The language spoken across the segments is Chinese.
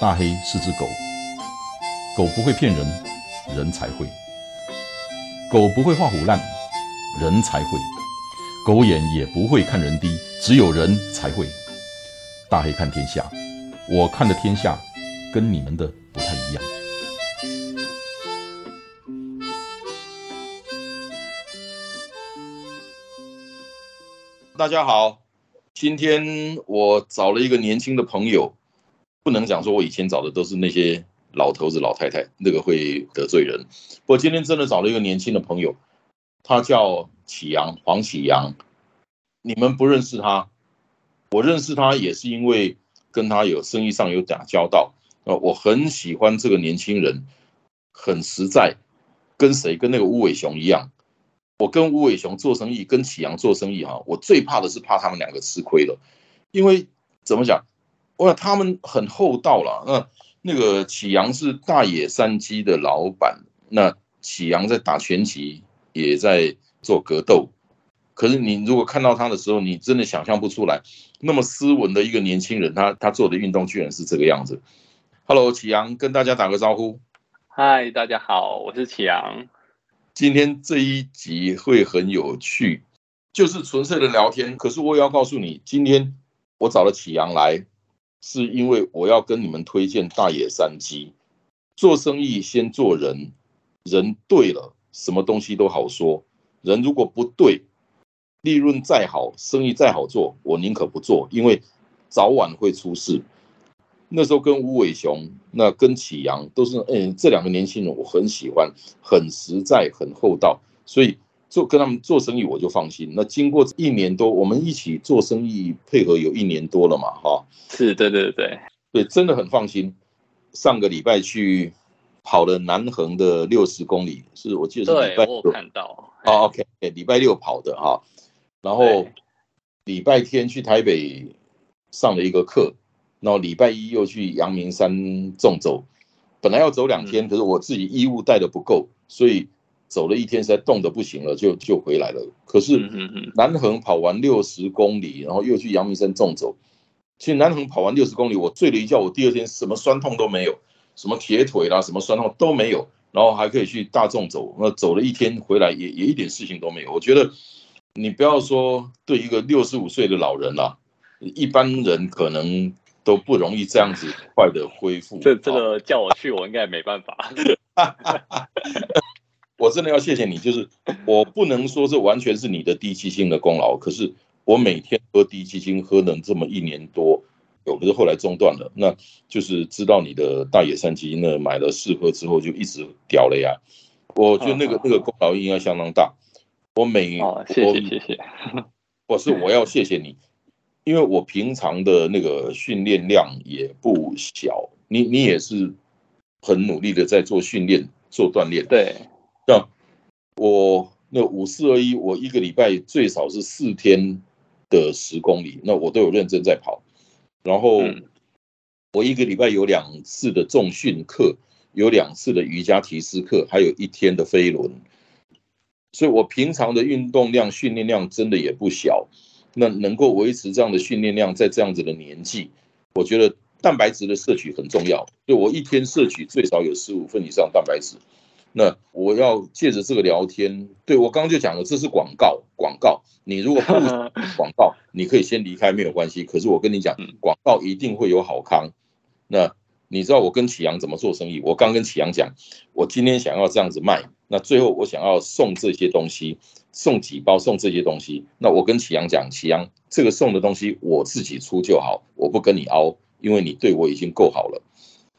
大黑是只狗，狗不会骗人，人才会；狗不会画虎烂，人才会；狗眼也不会看人低，只有人才会。大黑看天下，我看的天下跟你们的不太一样。大家好，今天我找了一个年轻的朋友。不能讲说，我以前找的都是那些老头子、老太太，那个会得罪人。我今天真的找了一个年轻的朋友，他叫启阳，黄启阳。你们不认识他，我认识他也是因为跟他有生意上有打交道。呃，我很喜欢这个年轻人，很实在，跟谁跟那个吴伟雄一样。我跟吴伟雄做生意，跟启阳做生意哈，我最怕的是怕他们两个吃亏了，因为怎么讲？哇，他们很厚道了。那那个启阳是大野山鸡的老板，那启阳在打拳击，也在做格斗。可是你如果看到他的时候，你真的想象不出来，那么斯文的一个年轻人，他他做的运动居然是这个样子。Hello，启阳，跟大家打个招呼。嗨，大家好，我是启阳。今天这一集会很有趣，就是纯粹的聊天。可是我也要告诉你，今天我找了启阳来。是因为我要跟你们推荐大野山鸡。做生意先做人，人对了，什么东西都好说。人如果不对，利润再好，生意再好做，我宁可不做，因为早晚会出事。那时候跟吴伟雄，那跟启阳都是，嗯，这两个年轻人我很喜欢，很实在，很厚道，所以。做跟他们做生意，我就放心。那经过一年多，我们一起做生意配合有一年多了嘛，哈。是，对对对对，真的很放心。上个礼拜去跑了南横的六十公里，是我记得是礼拜六看到。哦，OK，礼拜六跑的哈。然后礼拜天去台北上了一个课，然后礼拜一又去阳明山纵走。本来要走两天，可是我自己衣物带的不够，所以。走了一天，实在冻得不行了，就就回来了。可是南横跑完六十公里，然后又去阳明山纵走。其实南横跑完六十公里，我睡了一觉，我第二天什么酸痛都没有，什么铁腿啦，什么酸痛都没有，然后还可以去大众走。那走了一天回来，也也一点事情都没有。我觉得你不要说对一个六十五岁的老人啦，一般人可能都不容易这样子快的恢复。这这个叫我去，我应该没办法。我真的要谢谢你，就是我不能说这完全是你的低基金的功劳，可是我每天喝低基金喝了这么一年多，有的是后来中断了，那就是知道你的大野山基金呢，买了试喝之后就一直掉了呀。我觉得那个那个功劳应该相当大。我每谢谢谢谢，我是我要谢谢你，因为我平常的那个训练量也不小，你你也是很努力的在做训练做锻炼，对。像我那五四二一，我一个礼拜最少是四天的十公里，那我都有认真在跑。然后我一个礼拜有两次的重训课，有两次的瑜伽提示课，还有一天的飞轮。所以我平常的运动量、训练量真的也不小。那能够维持这样的训练量，在这样子的年纪，我觉得蛋白质的摄取很重要。就我一天摄取最少有十五份以上蛋白质。那我要借着这个聊天，对我刚刚就讲了，这是广告，广告。你如果不 广告，你可以先离开，没有关系。可是我跟你讲，广告一定会有好康。那你知道我跟启阳怎么做生意？我刚跟启阳讲，我今天想要这样子卖，那最后我想要送这些东西，送几包送这些东西。那我跟启阳讲，启阳这个送的东西我自己出就好，我不跟你凹，因为你对我已经够好了。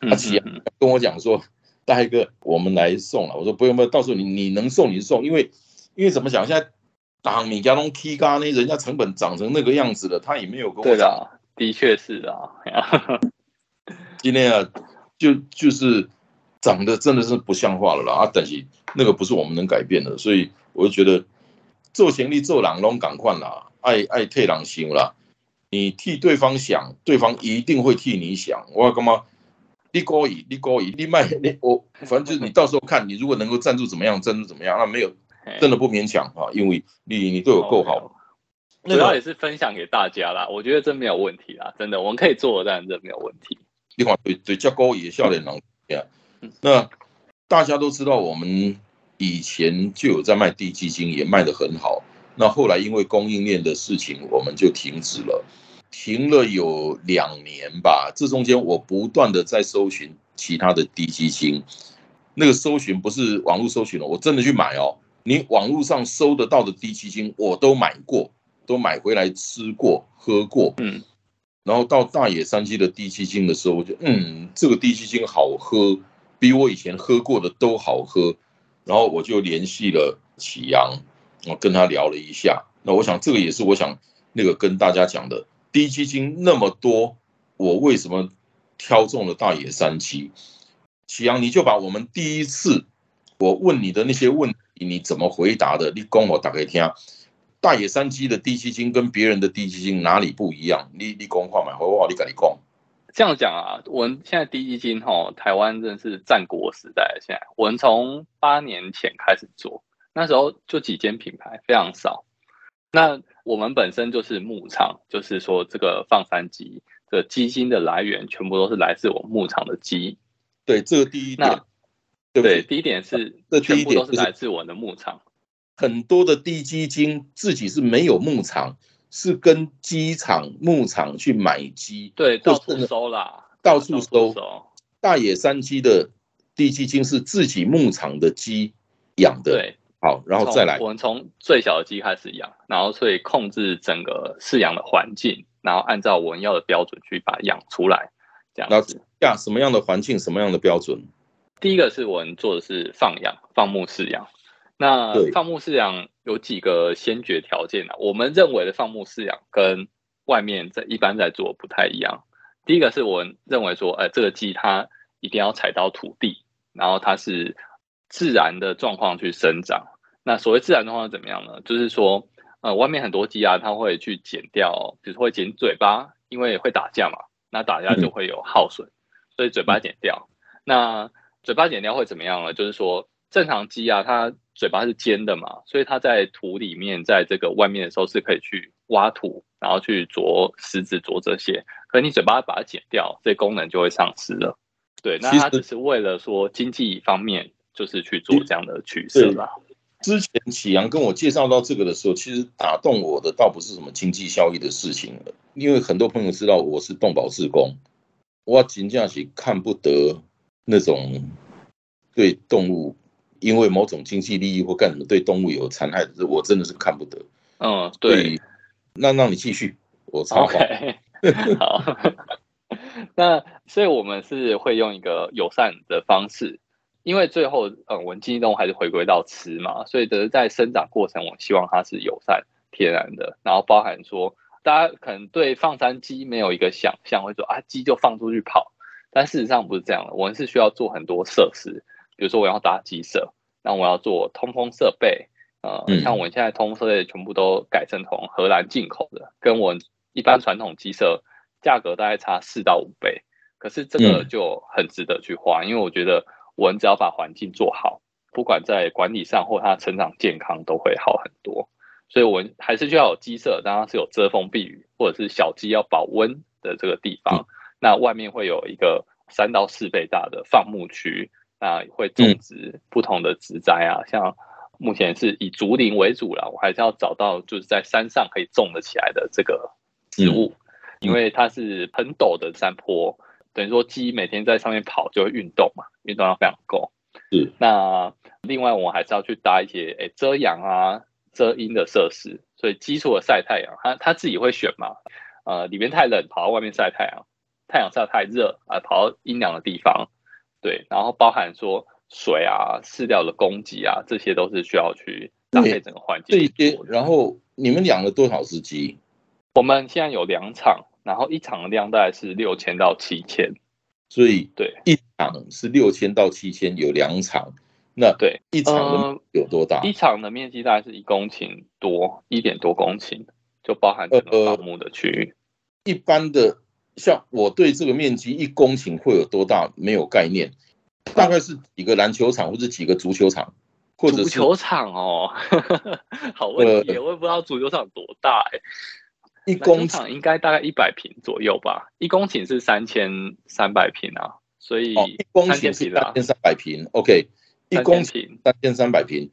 那启阳跟我讲说。带一个，我们来送了。我说不用不用，到时候你你能送你就送，因为因为怎么讲，现在当米加东 K 咖呢人家成本涨成那个样子了，他也没有跟我讲。的确是啊。今天啊，就就是涨的真的是不像话了啦啊！但是那个不是我们能改变的，所以我就觉得做行李做狼拢赶快啦，爱爱退狼行啦。你替对方想，对方一定会替你想。我要干嘛？你可以，你可以，你卖你我，反正就是你到时候看你如果能够赞助怎么样，赞助怎么样，那没有真的不勉强啊，因为你你对我够好。主要也是分享给大家啦，我觉得这没有问题啦，真的我们可以做，但这没有问题。你看对对叫高也笑脸郎呀。那大家都知道，我们以前就有在卖地基金，也卖得很好。那后来因为供应链的事情，我们就停止了，停了有两年吧。这中间我不断的在搜寻其他的低基金，那个搜寻不是网络搜寻了，我真的去买哦。你网络上搜得到的低基金，我都买过，都买回来吃过、喝过。嗯，然后到大野山鸡的低基金的时候，我就嗯，这个低基金好喝，比我以前喝过的都好喝。然后我就联系了启阳，我跟他聊了一下。那我想这个也是我想那个跟大家讲的，低基金那么多，我为什么挑中了大野山鸡？启阳，你就把我们第一次我问你的那些问题。你怎么回答的？你讲我打给听。大野山鸡的低基金跟别人的低基金哪里不一样？你你讲话嘛，我我你跟你讲。这样讲啊，我们现在低基金哈，台湾真的是战国时代。现在我们从八年前开始做，那时候就几间品牌，非常少。那我们本身就是牧场，就是说这个放山鸡的基金的来源，全部都是来自我牧场的鸡。对，这个第一点。对，第一点是，这全部都是来自我的牧场。很多的低基金自己是没有牧场，是跟鸡场、牧场去买鸡，对，到处收啦，到处收。大野山鸡的低基金是自己牧场的鸡养的，对，好，然后再来，我们从最小的鸡开始养，然后所以控制整个饲养的环境，然后按照我们要的标准去把它养出来，这样子。呀，什么样的环境，什么样的标准？第一个是我们做的是放养、放牧饲养。那放牧饲养有几个先决条件呢？我们认为的放牧饲养跟外面在一般在做不太一样。第一个是我们认为说，呃，这个鸡它一定要踩到土地，然后它是自然的状况去生长。那所谓自然状况怎么样呢？就是说，呃，外面很多鸡啊，它会去剪掉，比如说会剪嘴巴，因为会打架嘛，那打架就会有耗损，所以嘴巴剪掉。那嘴巴剪掉会怎么样呢？就是说，正常鸡啊，它嘴巴是尖的嘛，所以它在土里面，在这个外面的时候是可以去挖土，然后去啄石子、啄这些。可你嘴巴把它剪掉，这功能就会丧失了。对，那它只是为了说经济方面，就是去做这样的取舍啦。之前启阳跟我介绍到这个的时候，其实打动我的倒不是什么经济效益的事情了，因为很多朋友知道我是动保志工，我真正是看不得。那种对动物因为某种经济利益或干什么对动物有残害的，我真的是看不得。嗯，对。那让你继续，我插话。好。那所以我们是会用一个友善的方式，因为最后嗯，我们经济动物还是回归到吃嘛，所以的在生长过程，我希望它是友善、天然的，然后包含说，大家可能对放山鸡没有一个想象，会说啊，鸡就放出去跑。但事实上不是这样的，我们是需要做很多设施，比如说我要搭鸡舍，那我要做通风设备，呃，像我们现在通风设备全部都改成从荷兰进口的，跟我一般传统鸡舍价格大概差四到五倍，可是这个就很值得去花，因为我觉得我们只要把环境做好，不管在管理上或它成长健康都会好很多，所以我们还是需要有鸡舍，当然是有遮风避雨，或者是小鸡要保温的这个地方。那外面会有一个三到四倍大的放牧区，那会种植不同的植栽啊，像目前是以竹林为主了，我还是要找到就是在山上可以种得起来的这个植物，因为它是很陡的山坡，等于说鸡每天在上面跑就会运动嘛，运动量非常够。是，那另外我们还是要去搭一些诶遮阳啊、遮阴的设施，所以基础的晒太阳，它它自己会选嘛，呃，里面太冷，跑到外面晒太阳。太阳晒太热啊，跑到阴凉的地方，对，然后包含说水啊、饲料的供给啊，这些都是需要去搭配整个环境。这些，然后你们养了多少只鸡？我们现在有两场，然后一场的量大概是六千到七千，所以对，一场是六千到七千，有两场，那对，一场的有多大？一场的面积大概是一公顷多，一点多公顷，就包含整个放牧的区域。一般的。像我对这个面积一公顷会有多大没有概念，大概是几个篮球场或者几个足球场，或者足球场哦，好问题，我也不知道足球场多大哎。一公顷应该大概一百平左右吧，一公顷是三千三百平啊，所以一公顷是三千三百平，OK，一公顷三千三百平，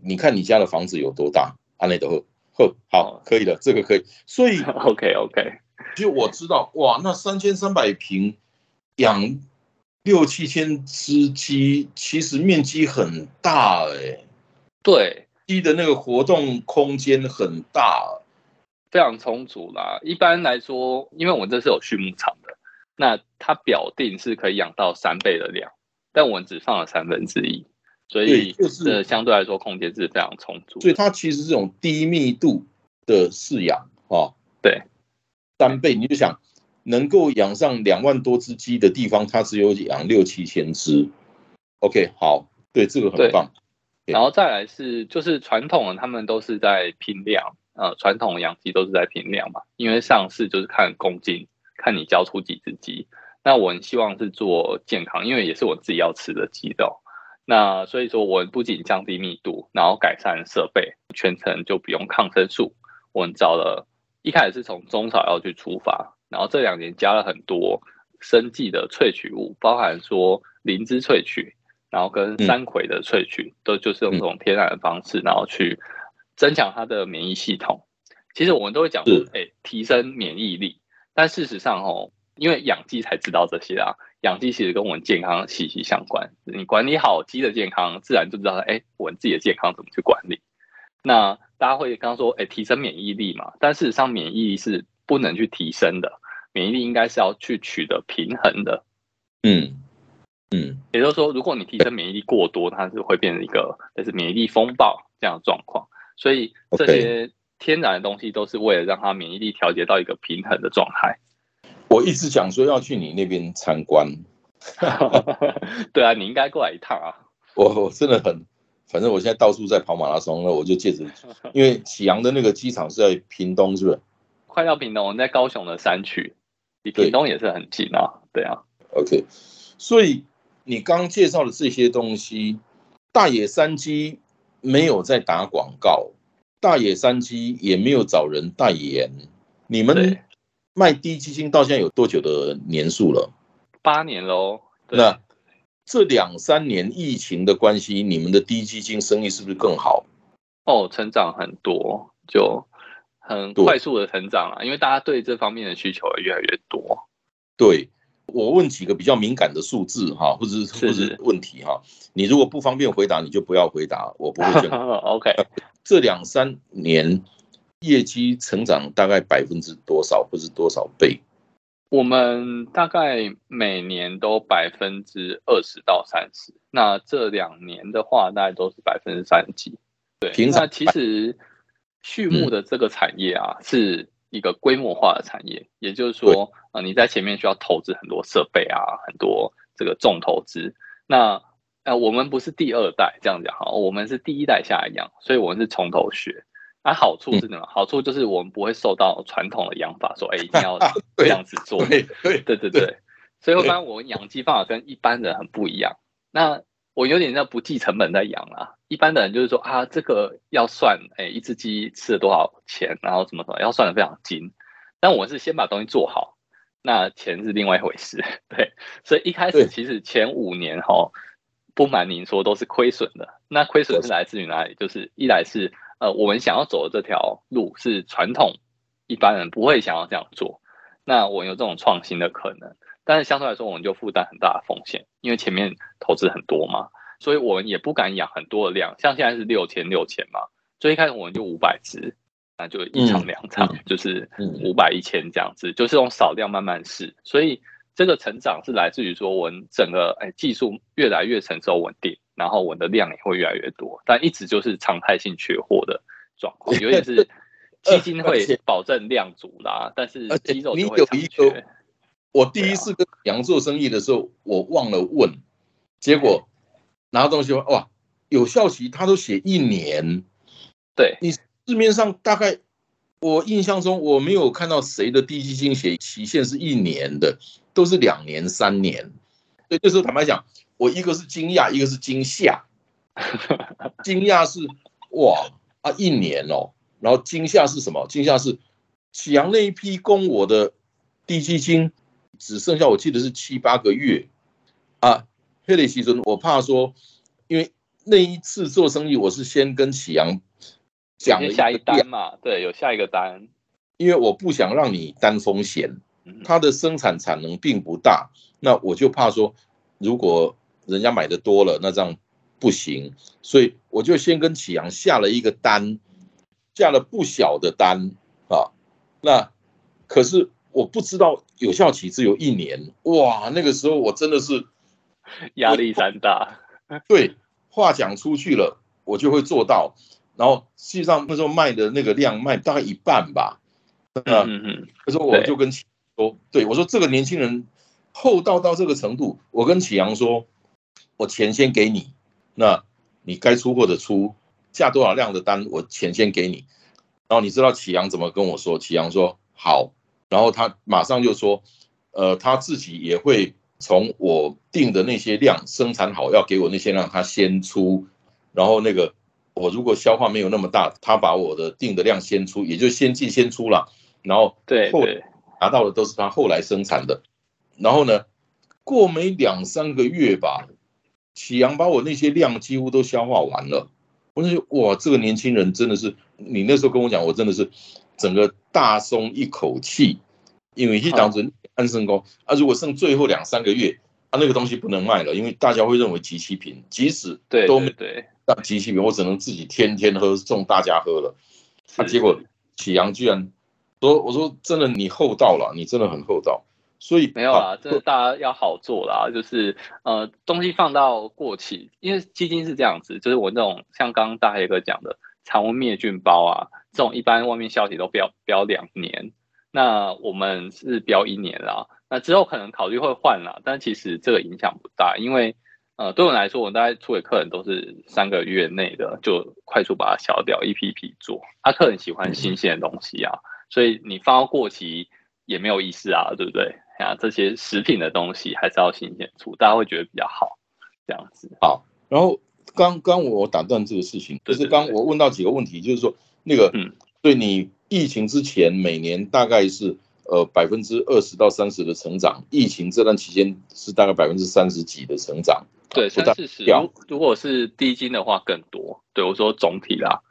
你看你家的房子有多大？安内德赫，呵，好，可以的，这个可以，所以 OK OK，就我知道，哇，那三千三百平养六七千只鸡，其实面积很大哎，对，鸡的那个活动空间很大。非常充足啦。一般来说，因为我们这是有畜牧场的，那它表定是可以养到三倍的量，但我们只放了三分之一，所以就是相对来说空间是非常充足。所以它其实这种低密度的饲养，哈，对，三倍你就想能够养上两万多只鸡的地方，它只有养六七千只。OK，好，对，这个很棒。然后再来是就是传统的，他们都是在拼量。呃，传统养鸡都是在平量嘛，因为上市就是看公斤，看你交出几只鸡。那我希望是做健康，因为也是我自己要吃的鸡肉。那所以说，我不仅降低密度，然后改善设备，全程就不用抗生素。我们找了一开始是从中草药去出发，然后这两年加了很多生计的萃取物，包含说灵芝萃取，然后跟山葵的萃取，都就是用这种天然的方式，然后去。增强它的免疫系统，其实我们都会讲说，哎，提升免疫力。但事实上，哦，因为养鸡才知道这些啊。养鸡其实跟我们健康息息相关。你管理好鸡的健康，自然就知道，哎，我们自己的健康怎么去管理。那大家会刚刚说，哎，提升免疫力嘛？但事实上，免疫力是不能去提升的，免疫力应该是要去取得平衡的。嗯嗯，也就是说，如果你提升免疫力过多，它是会变成一个就是免疫力风暴这样的状况。所以这些天然的东西都是为了让它免疫力调节到一个平衡的状态。我一直想说要去你那边参观 对啊，你应该过来一趟啊。我我真的很，反正我现在到处在跑马拉松，那我就借着，因为启阳的那个机场是在屏东，是不是？快到屏东，在高雄的山区，离屏东也是很近啊。对啊。OK，所以你刚介绍的这些东西，大野山鸡。没有在打广告，大野山鸡也没有找人代言。你们卖低基金到现在有多久的年数了？八年喽。那这两三年疫情的关系，你们的低基金生意是不是更好？哦，成长很多，就很快速的成长啊！因为大家对这方面的需求越来越多。对。我问几个比较敏感的数字哈，或者是或者问题哈，你如果不方便回答，你就不要回答，我不会 劝。OK，这两三年业绩成长大概百分之多少，或是多少倍？我们大概每年都百分之二十到三十，那这两年的话，大概都是百分之三十几。对，那其实畜牧的这个产业啊，是一个规模化的产业，也就是说。啊，你在前面需要投资很多设备啊，很多这个重投资。那呃，我们不是第二代这样讲哈，我们是第一代下来养，所以我们是从头学。那好处是什么？好处就是我们不会受到传统的养法说，哎，一定要 这样子做。对对对对对。所以一般我们养鸡方法跟一般人很不一样。那我有点像不计成本在养啊。一般的人就是说啊，这个要算，哎，一只鸡吃了多少钱，然后怎么怎么，要算的非常精。但我是先把东西做好。那钱是另外一回事，对，所以一开始其实前五年哈，不瞒您说都是亏损的。那亏损是来自于哪里？就是一来是呃，我们想要走的这条路是传统一般人不会想要这样做，那我有这种创新的可能，但是相对来说我们就负担很大的风险，因为前面投资很多嘛，所以我们也不敢养很多的量，像现在是六千六千嘛，所以一开始我们就五百只。那就一场两场，就是五百一千这样子，就是用少量慢慢试，所以这个成长是来自于说我们整个哎技术越来越成熟稳定，然后我的量也会越来越多，但一直就是常态性缺货的状况，尤其是 基金会保证量足啦，但是肌肉就会缺。我第一次跟杨做生意的时候，我忘了问，结果拿东西哇，有效期他都写一年，对你。市面上大概我印象中我没有看到谁的低基金写期限是一年的，都是两年、三年。所以那时候坦白讲，我一个是惊讶，一个是惊吓。惊讶是哇啊一年哦，然后惊吓是什么？惊吓是启阳那一批供我的低基金只剩下我记得是七八个月。啊，黑雷西尊，我怕说，因为那一次做生意，我是先跟启阳讲了下一单嘛，对，有下一个单，因为我不想让你担风险，它的生产产能并不大，那我就怕说，如果人家买的多了，那这样不行，所以我就先跟启阳下了一个单，下了不小的单啊，那可是我不知道有效期只有一年，哇，那个时候我真的是压力山大，对，话讲出去了，我就会做到。然后实际上那时候卖的那个量卖大概一半吧，嗯嗯，那时候我就跟启说，对我说这个年轻人厚道到这个程度，我跟启阳说，我钱先给你，那你该出货的出，下多少量的单我钱先给你。然后你知道启阳怎么跟我说？启阳说好，然后他马上就说，呃，他自己也会从我定的那些量生产好，要给我那些量他先出，然后那个。我如果消化没有那么大，他把我的定的量先出，也就先进先出了，然后对后拿到的都是他后来生产的，然后呢，过没两三个月吧，启阳把我那些量几乎都消化完了，我就哇，这个年轻人真的是，你那时候跟我讲，我真的是整个大松一口气，因为一当成安生工啊，如果剩最后两三个月。啊那个东西不能卖了，因为大家会认为集齐品，即使都没对，那集齐品，我只能自己天天喝，送大家喝了。他结果启阳居然说：“我说真的，你厚道了，你真的很厚道。”所以没有啊，这大家要好做啦，就是呃，东西放到过期，因为基金是这样子，就是我那种像刚刚大黑哥讲的常温灭菌包啊，这种一般外面消息都标标两年，那我们是标一年啦。那之后可能考虑会换啦，但其实这个影响不大，因为呃，对我来说，我大概出给客人都是三个月内的，就快速把它消掉，一批批做。他客人喜欢新鲜的东西啊，所以你放到过期也没有意思啊，对不对？啊，这些食品的东西还是要新鲜出，大家会觉得比较好，这样子。好，然后刚刚我打断这个事情，就是刚我问到几个问题，就是说那个，嗯，对你疫情之前每年大概是。呃，百分之二十到三十的成长，疫情这段期间是大概百分之三十几的成长，对，三四十。如如果是低金的话更多，对我说总体啦，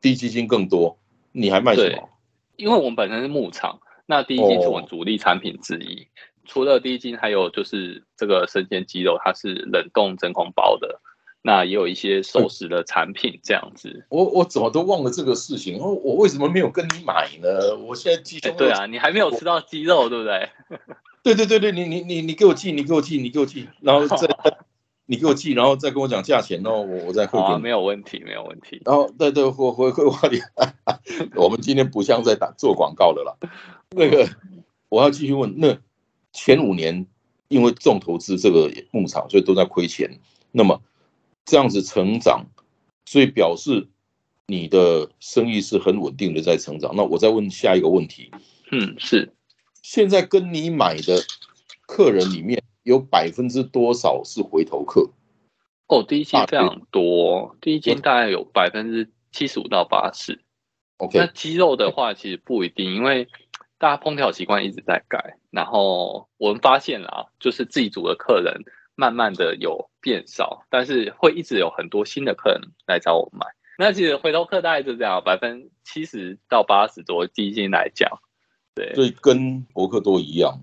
低基金更多。你还卖什么？因为我们本身是牧场，那低金是我们主力产品之一。除了低金，还有就是这个生鲜鸡肉，它是冷冻真空包的。那也有一些熟食的产品这样子，我我怎么都忘了这个事情，我我为什么没有跟你买呢？我现在鸡胸对啊，你还没有吃到鸡肉，对不对？对对对对，你你你你给我寄，你给我寄，你给我寄，然后再 你给我寄，然后再跟我讲价钱，然后我我再汇给你，没有问题，没有问题。然后对对，回回回我里，我们今天不像在打做广告的了。那个我要继续问，那前五年因为重投资这个牧场，所以都在亏钱，那么。这样子成长，所以表示你的生意是很稳定的在成长。那我再问下一个问题，嗯，是现在跟你买的客人里面有百分之多少是回头客？哦，第一季非常多，第一季大概有百分之七十五到八十。OK，那鸡肉的话其实不一定，因为大家烹调习惯一直在改，然后我们发现啦，就是自己组的客人。慢慢的有变少，但是会一直有很多新的客人来找我买。那其实回头客大概就这样，百分之七十到八十多基金来讲，对，所以跟博客多一样，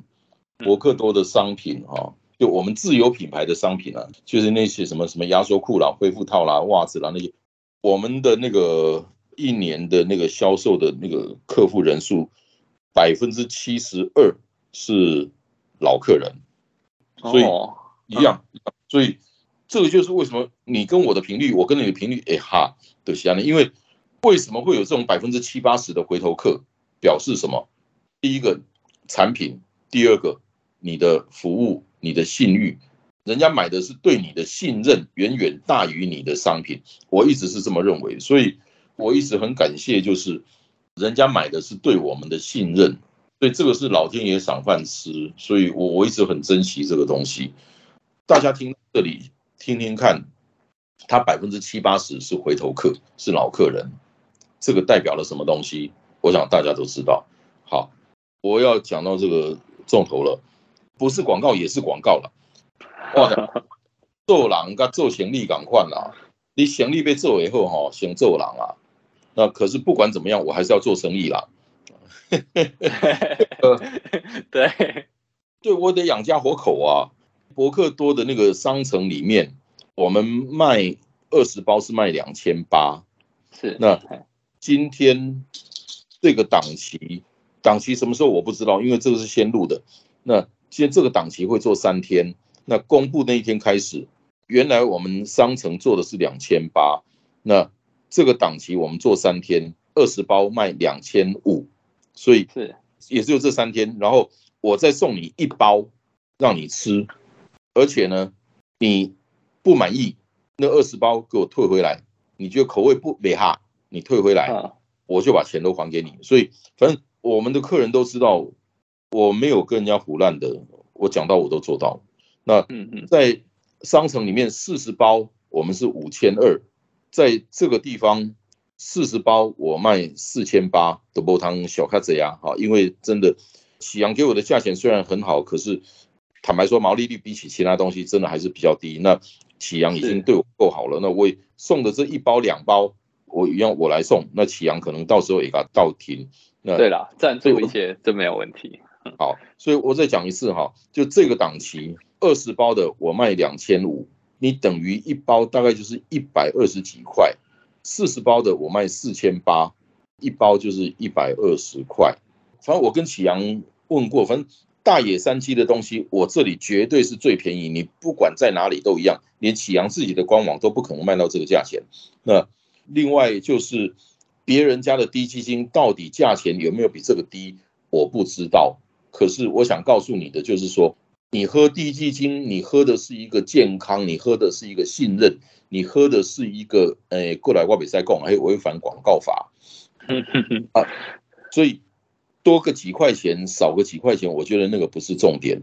博客多的商品哈，就我们自有品牌的商品啊，就是那些什么什么压缩裤啦、恢复套啦、袜子啦那些，我们的那个一年的那个销售的那个客户人数，百分之七十二是老客人，所以。一样，所以这个就是为什么你跟我的频率，我跟你的频率，哎哈的相呢？因为为什么会有这种百分之七八十的回头客？表示什么？第一个产品，第二个你的服务，你的信誉，人家买的是对你的信任远远大于你的商品。我一直是这么认为，所以我一直很感谢，就是人家买的是对我们的信任，所以这个是老天爷赏饭吃，所以我我一直很珍惜这个东西。大家听这里听听看，他百分之七八十是回头客，是老客人，这个代表了什么东西？我想大家都知道。好，我要讲到这个重头了，不是广告也是广告了。做人跟做行李赶快啦，你行李被做以后哈，先做人啊。那可是不管怎么样，我还是要做生意啦。对，对我得养家活口啊。博客多的那个商城里面，我们卖二十包是卖两千八。是，那今天这个档期，档期什么时候我不知道，因为这个是先录的。那今天这个档期会做三天，那公布那一天开始，原来我们商城做的是两千八，那这个档期我们做三天，二十包卖两千五，所以是也只有这三天，然后我再送你一包让你吃，而且呢，你不满意那二十包给我退回来。你觉得口味不美哈？你退回来，我就把钱都还给你。所以，反正我们的客人都知道，我没有跟人家胡乱的，我讲到我都做到。那在商城里面，四十包我们是五千二，在这个地方四十包我卖四千八的煲汤小卡子呀，哈，因为真的喜阳给我的价钱虽然很好，可是坦白说毛利率比起其他东西真的还是比较低。那启阳已经对我够好了，那我送的这一包两包，我一样我来送。那启阳可能到时候也给他倒停。那对了，赞助一些这没有问题。好，所以我再讲一次哈，就这个档期，二十包的我卖两千五，你等于一包大概就是一百二十几块；四十包的我卖四千八，一包就是一百二十块。反正我跟启阳问过，反正。大野山鸡的东西，我这里绝对是最便宜。你不管在哪里都一样，连启阳自己的官网都不可能卖到这个价钱。那另外就是别人家的低基金到底价钱有没有比这个低，我不知道。可是我想告诉你的就是说，你喝低基金，你喝的是一个健康，你喝的是一个信任，你喝的是一个诶，过来外比赛供还有违反广告法 啊，所以。多个几块钱，少个几块钱，我觉得那个不是重点。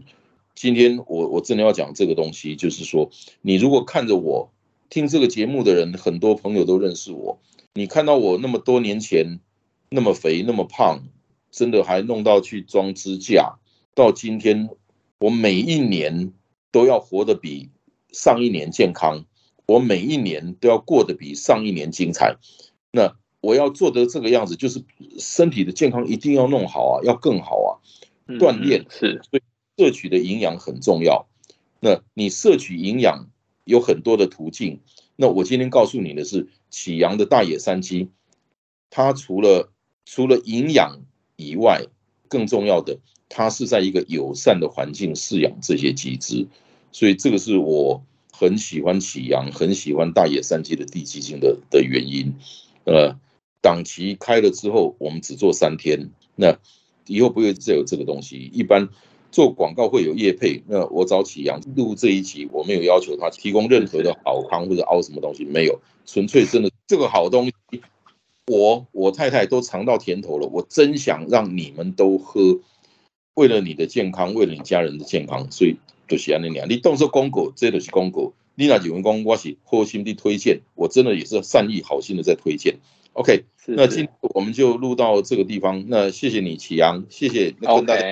今天我我真的要讲这个东西，就是说，你如果看着我听这个节目的人，很多朋友都认识我。你看到我那么多年前那么肥那么胖，真的还弄到去装支架，到今天我每一年都要活得比上一年健康，我每一年都要过得比上一年精彩。那。我要做的这个样子，就是身体的健康一定要弄好啊，要更好啊。锻炼是，所以摄取的营养很重要。那你摄取营养有很多的途径。那我今天告诉你的是，启阳的大野山鸡，它除了除了营养以外，更重要的，它是在一个友善的环境饲养这些鸡只。所以这个是我很喜欢启阳，很喜欢大野山鸡的地基性的的原因。呃。档期开了之后，我们只做三天。那以后不会再有这个东西。一般做广告会有业配，那我找启阳录这一集，我没有要求他提供任何的好康或者凹什么东西，没有，纯粹真的这个好东西，我我太太都尝到甜头了。我真想让你们都喝，为了你的健康，为了你家人的健康，所以就是安尼样。你动作公狗，这都是公狗。你那几员工，我是好心的推荐，我真的也是善意好心的在推荐。OK，那今我们就录到这个地方。那谢谢你，启阳，谢谢跟大家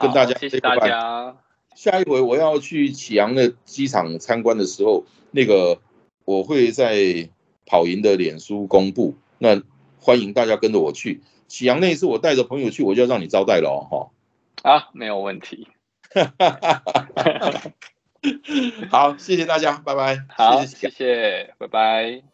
跟大家谢谢大家。下一回我要去启阳的机场参观的时候，那个我会在跑赢的脸书公布。那欢迎大家跟着我去启阳那一次，我带着朋友去，我就要让你招待了哦，哈。啊，没有问题。好，谢谢大家，拜拜。好，谢谢，拜拜。